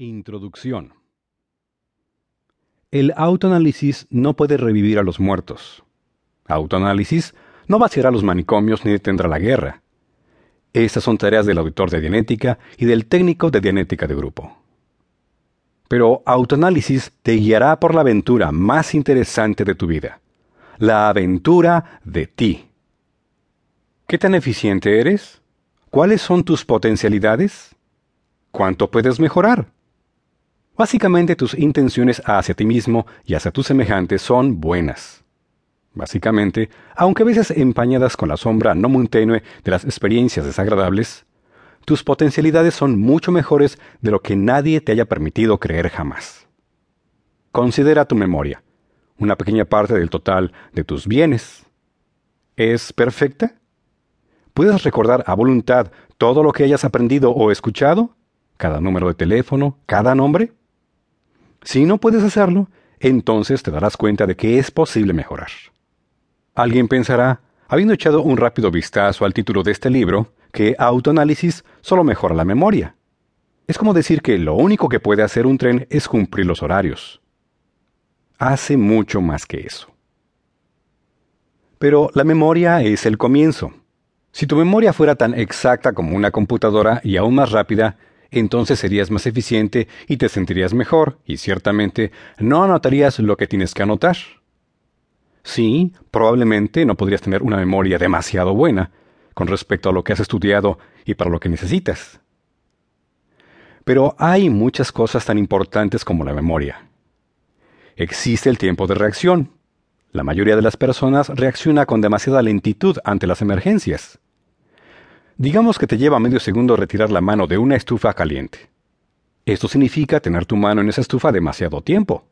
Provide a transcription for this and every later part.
Introducción. El autoanálisis no puede revivir a los muertos. Autoanálisis no vaciará los manicomios ni detendrá la guerra. Estas son tareas del auditor de Dianética y del técnico de Dianética de grupo. Pero autoanálisis te guiará por la aventura más interesante de tu vida. La aventura de ti. ¿Qué tan eficiente eres? ¿Cuáles son tus potencialidades? ¿Cuánto puedes mejorar? Básicamente tus intenciones hacia ti mismo y hacia tus semejantes son buenas. Básicamente, aunque a veces empañadas con la sombra no muy tenue de las experiencias desagradables, tus potencialidades son mucho mejores de lo que nadie te haya permitido creer jamás. Considera tu memoria, una pequeña parte del total de tus bienes. ¿Es perfecta? ¿Puedes recordar a voluntad todo lo que hayas aprendido o escuchado? ¿Cada número de teléfono? ¿Cada nombre? Si no puedes hacerlo, entonces te darás cuenta de que es posible mejorar. Alguien pensará, habiendo echado un rápido vistazo al título de este libro, que autoanálisis solo mejora la memoria. Es como decir que lo único que puede hacer un tren es cumplir los horarios. Hace mucho más que eso. Pero la memoria es el comienzo. Si tu memoria fuera tan exacta como una computadora y aún más rápida, entonces serías más eficiente y te sentirías mejor, y ciertamente no anotarías lo que tienes que anotar. Sí, probablemente no podrías tener una memoria demasiado buena con respecto a lo que has estudiado y para lo que necesitas. Pero hay muchas cosas tan importantes como la memoria. Existe el tiempo de reacción. La mayoría de las personas reacciona con demasiada lentitud ante las emergencias. Digamos que te lleva medio segundo retirar la mano de una estufa caliente. Esto significa tener tu mano en esa estufa demasiado tiempo.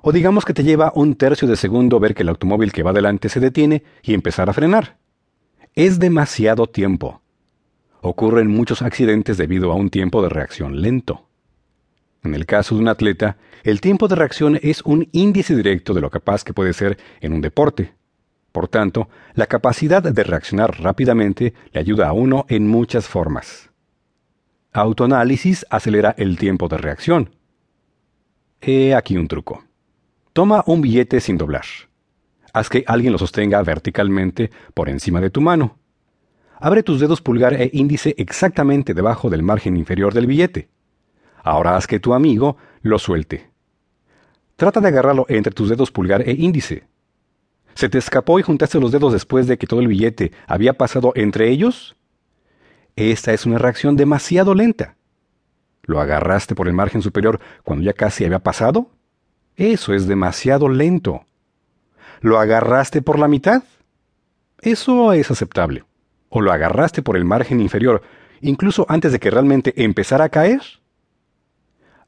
O digamos que te lleva un tercio de segundo ver que el automóvil que va delante se detiene y empezar a frenar. Es demasiado tiempo. Ocurren muchos accidentes debido a un tiempo de reacción lento. En el caso de un atleta, el tiempo de reacción es un índice directo de lo capaz que puede ser en un deporte. Por tanto, la capacidad de reaccionar rápidamente le ayuda a uno en muchas formas. Autoanálisis acelera el tiempo de reacción. He aquí un truco. Toma un billete sin doblar. Haz que alguien lo sostenga verticalmente por encima de tu mano. Abre tus dedos pulgar e índice exactamente debajo del margen inferior del billete. Ahora haz que tu amigo lo suelte. Trata de agarrarlo entre tus dedos pulgar e índice. ¿Se te escapó y juntaste los dedos después de que todo el billete había pasado entre ellos? Esta es una reacción demasiado lenta. ¿Lo agarraste por el margen superior cuando ya casi había pasado? Eso es demasiado lento. ¿Lo agarraste por la mitad? Eso es aceptable. ¿O lo agarraste por el margen inferior, incluso antes de que realmente empezara a caer?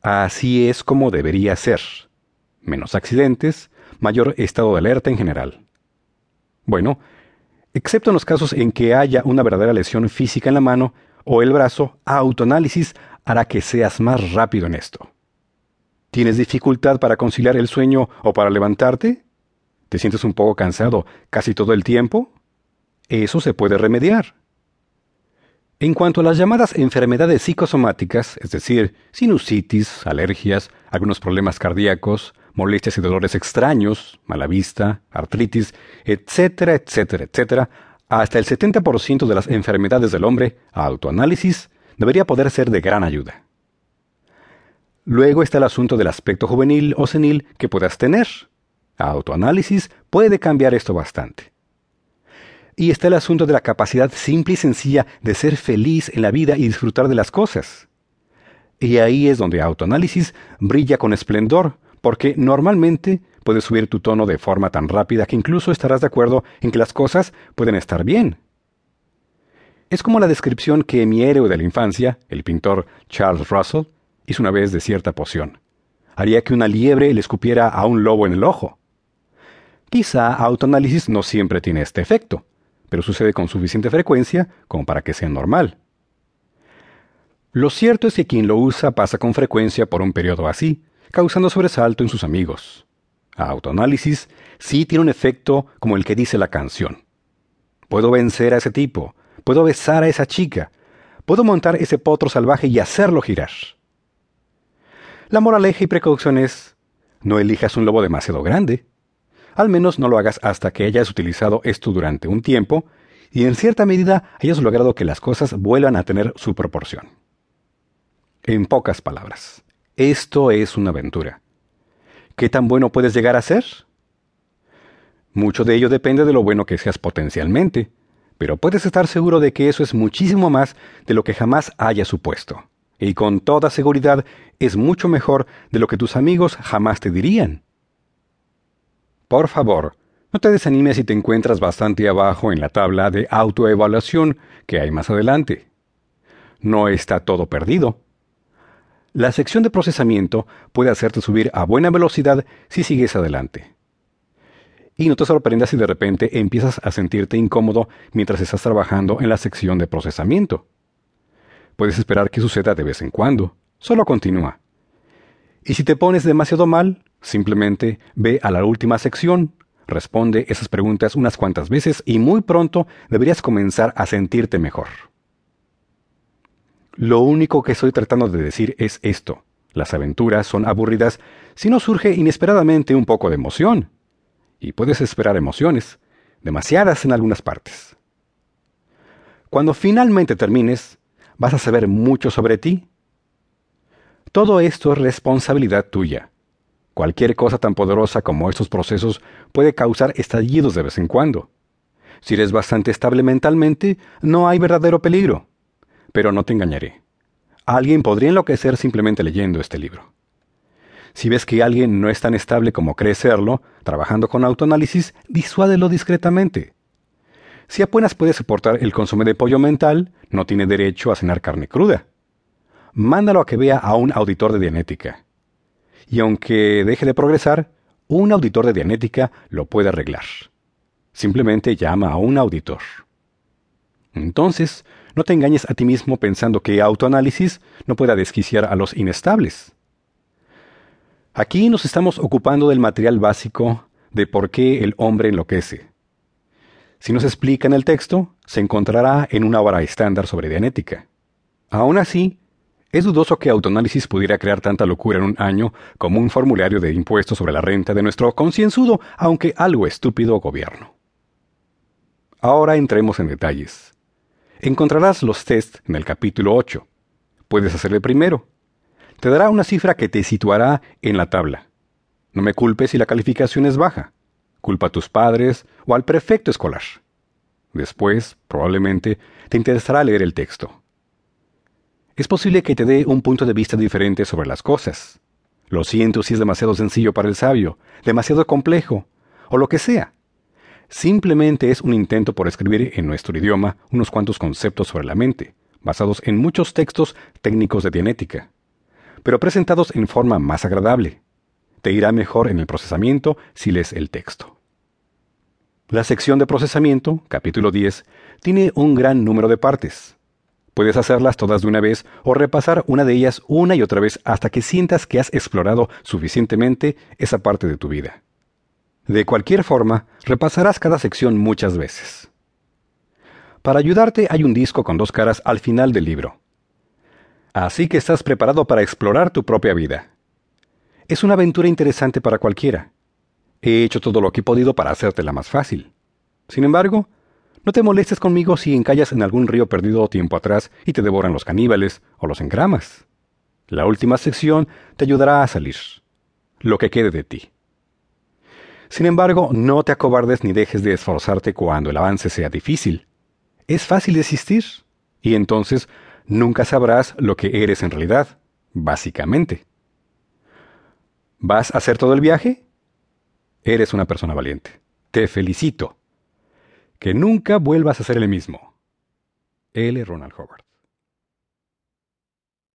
Así es como debería ser. Menos accidentes, mayor estado de alerta en general. Bueno, excepto en los casos en que haya una verdadera lesión física en la mano o el brazo, autoanálisis hará que seas más rápido en esto. ¿Tienes dificultad para conciliar el sueño o para levantarte? ¿Te sientes un poco cansado casi todo el tiempo? Eso se puede remediar. En cuanto a las llamadas enfermedades psicosomáticas, es decir, sinusitis, alergias, algunos problemas cardíacos, molestias y dolores extraños, mala vista, artritis, etcétera, etcétera, etcétera, hasta el 70% de las enfermedades del hombre, autoanálisis, debería poder ser de gran ayuda. Luego está el asunto del aspecto juvenil o senil que puedas tener. Autoanálisis puede cambiar esto bastante. Y está el asunto de la capacidad simple y sencilla de ser feliz en la vida y disfrutar de las cosas. Y ahí es donde autoanálisis brilla con esplendor, porque normalmente puedes subir tu tono de forma tan rápida que incluso estarás de acuerdo en que las cosas pueden estar bien. Es como la descripción que mi héroe de la infancia, el pintor Charles Russell, hizo una vez de cierta poción. Haría que una liebre le escupiera a un lobo en el ojo. Quizá autoanálisis no siempre tiene este efecto, pero sucede con suficiente frecuencia como para que sea normal. Lo cierto es que quien lo usa pasa con frecuencia por un periodo así, causando sobresalto en sus amigos. Autoanálisis sí tiene un efecto como el que dice la canción. Puedo vencer a ese tipo, puedo besar a esa chica, puedo montar ese potro salvaje y hacerlo girar. La moraleja y precaución es, no elijas un lobo demasiado grande. Al menos no lo hagas hasta que hayas utilizado esto durante un tiempo y en cierta medida hayas logrado que las cosas vuelvan a tener su proporción. En pocas palabras, esto es una aventura. ¿Qué tan bueno puedes llegar a ser? Mucho de ello depende de lo bueno que seas potencialmente, pero puedes estar seguro de que eso es muchísimo más de lo que jamás hayas supuesto. Y con toda seguridad es mucho mejor de lo que tus amigos jamás te dirían. Por favor, no te desanimes si te encuentras bastante abajo en la tabla de autoevaluación que hay más adelante. No está todo perdido. La sección de procesamiento puede hacerte subir a buena velocidad si sigues adelante. Y no te sorprendas si de repente empiezas a sentirte incómodo mientras estás trabajando en la sección de procesamiento. Puedes esperar que suceda de vez en cuando. Solo continúa. Y si te pones demasiado mal, simplemente ve a la última sección, responde esas preguntas unas cuantas veces y muy pronto deberías comenzar a sentirte mejor. Lo único que estoy tratando de decir es esto. Las aventuras son aburridas si no surge inesperadamente un poco de emoción. Y puedes esperar emociones, demasiadas en algunas partes. Cuando finalmente termines, vas a saber mucho sobre ti. Todo esto es responsabilidad tuya. Cualquier cosa tan poderosa como estos procesos puede causar estallidos de vez en cuando. Si eres bastante estable mentalmente, no hay verdadero peligro. Pero no te engañaré. Alguien podría enloquecer simplemente leyendo este libro. Si ves que alguien no es tan estable como cree serlo, trabajando con autoanálisis, disuádelo discretamente. Si apenas puede soportar el consumo de pollo mental, no tiene derecho a cenar carne cruda. Mándalo a que vea a un auditor de dianética. Y aunque deje de progresar, un auditor de dianética lo puede arreglar. Simplemente llama a un auditor. Entonces, no te engañes a ti mismo pensando que autoanálisis no pueda desquiciar a los inestables. Aquí nos estamos ocupando del material básico de por qué el hombre enloquece. Si nos explica en el texto, se encontrará en una obra estándar sobre dianética. Aún así, es dudoso que autoanálisis pudiera crear tanta locura en un año como un formulario de impuestos sobre la renta de nuestro concienzudo, aunque algo estúpido gobierno. Ahora entremos en detalles. Encontrarás los tests en el capítulo 8. Puedes hacerle primero. Te dará una cifra que te situará en la tabla. No me culpes si la calificación es baja. Culpa a tus padres o al prefecto escolar. Después, probablemente, te interesará leer el texto. Es posible que te dé un punto de vista diferente sobre las cosas. Lo siento si es demasiado sencillo para el sabio, demasiado complejo, o lo que sea. Simplemente es un intento por escribir en nuestro idioma unos cuantos conceptos sobre la mente, basados en muchos textos técnicos de dianética, pero presentados en forma más agradable. Te irá mejor en el procesamiento si lees el texto. La sección de procesamiento, capítulo 10, tiene un gran número de partes. Puedes hacerlas todas de una vez o repasar una de ellas una y otra vez hasta que sientas que has explorado suficientemente esa parte de tu vida. De cualquier forma, repasarás cada sección muchas veces. Para ayudarte hay un disco con dos caras al final del libro. Así que estás preparado para explorar tu propia vida. Es una aventura interesante para cualquiera. He hecho todo lo que he podido para hacértela más fácil. Sin embargo, no te molestes conmigo si encallas en algún río perdido tiempo atrás y te devoran los caníbales o los engramas. La última sección te ayudará a salir. Lo que quede de ti. Sin embargo, no te acobardes ni dejes de esforzarte cuando el avance sea difícil. Es fácil desistir, y entonces nunca sabrás lo que eres en realidad, básicamente. ¿Vas a hacer todo el viaje? Eres una persona valiente. Te felicito. Que nunca vuelvas a ser el mismo. L. Ronald Howard.